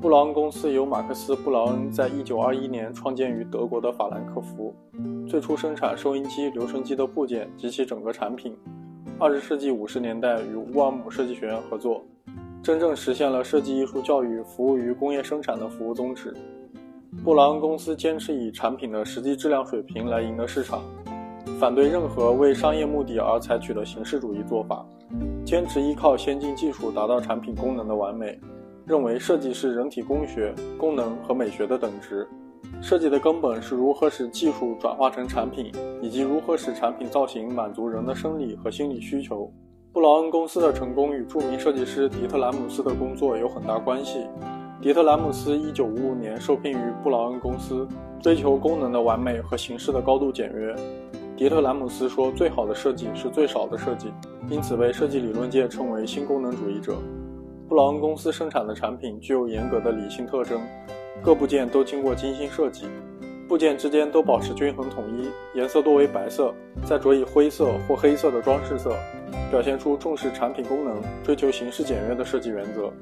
布劳恩公司由马克思·布劳恩在一九二一年创建于德国的法兰克福，最初生产收音机、留声机的部件及其整个产品。二十世纪五十年代与乌尔姆设计学院合作，真正实现了设计艺术教育服务于工业生产的服务宗旨。布劳恩公司坚持以产品的实际质量水平来赢得市场，反对任何为商业目的而采取的形式主义做法，坚持依靠先进技术达到产品功能的完美。认为设计是人体工学、功能和美学的等值。设计的根本是如何使技术转化成产品，以及如何使产品造型满足人的生理和心理需求。布劳恩公司的成功与著名设计师迪特兰姆斯的工作有很大关系。迪特兰姆斯1955年受聘于布劳恩公司，追求功能的完美和形式的高度简约。迪特兰姆斯说：“最好的设计是最少的设计。”因此被设计理论界称为新功能主义者。布劳恩公司生产的产品具有严格的理性特征，各部件都经过精心设计，部件之间都保持均衡统一，颜色多为白色，再着以灰色或黑色的装饰色，表现出重视产品功能、追求形式简约的设计原则。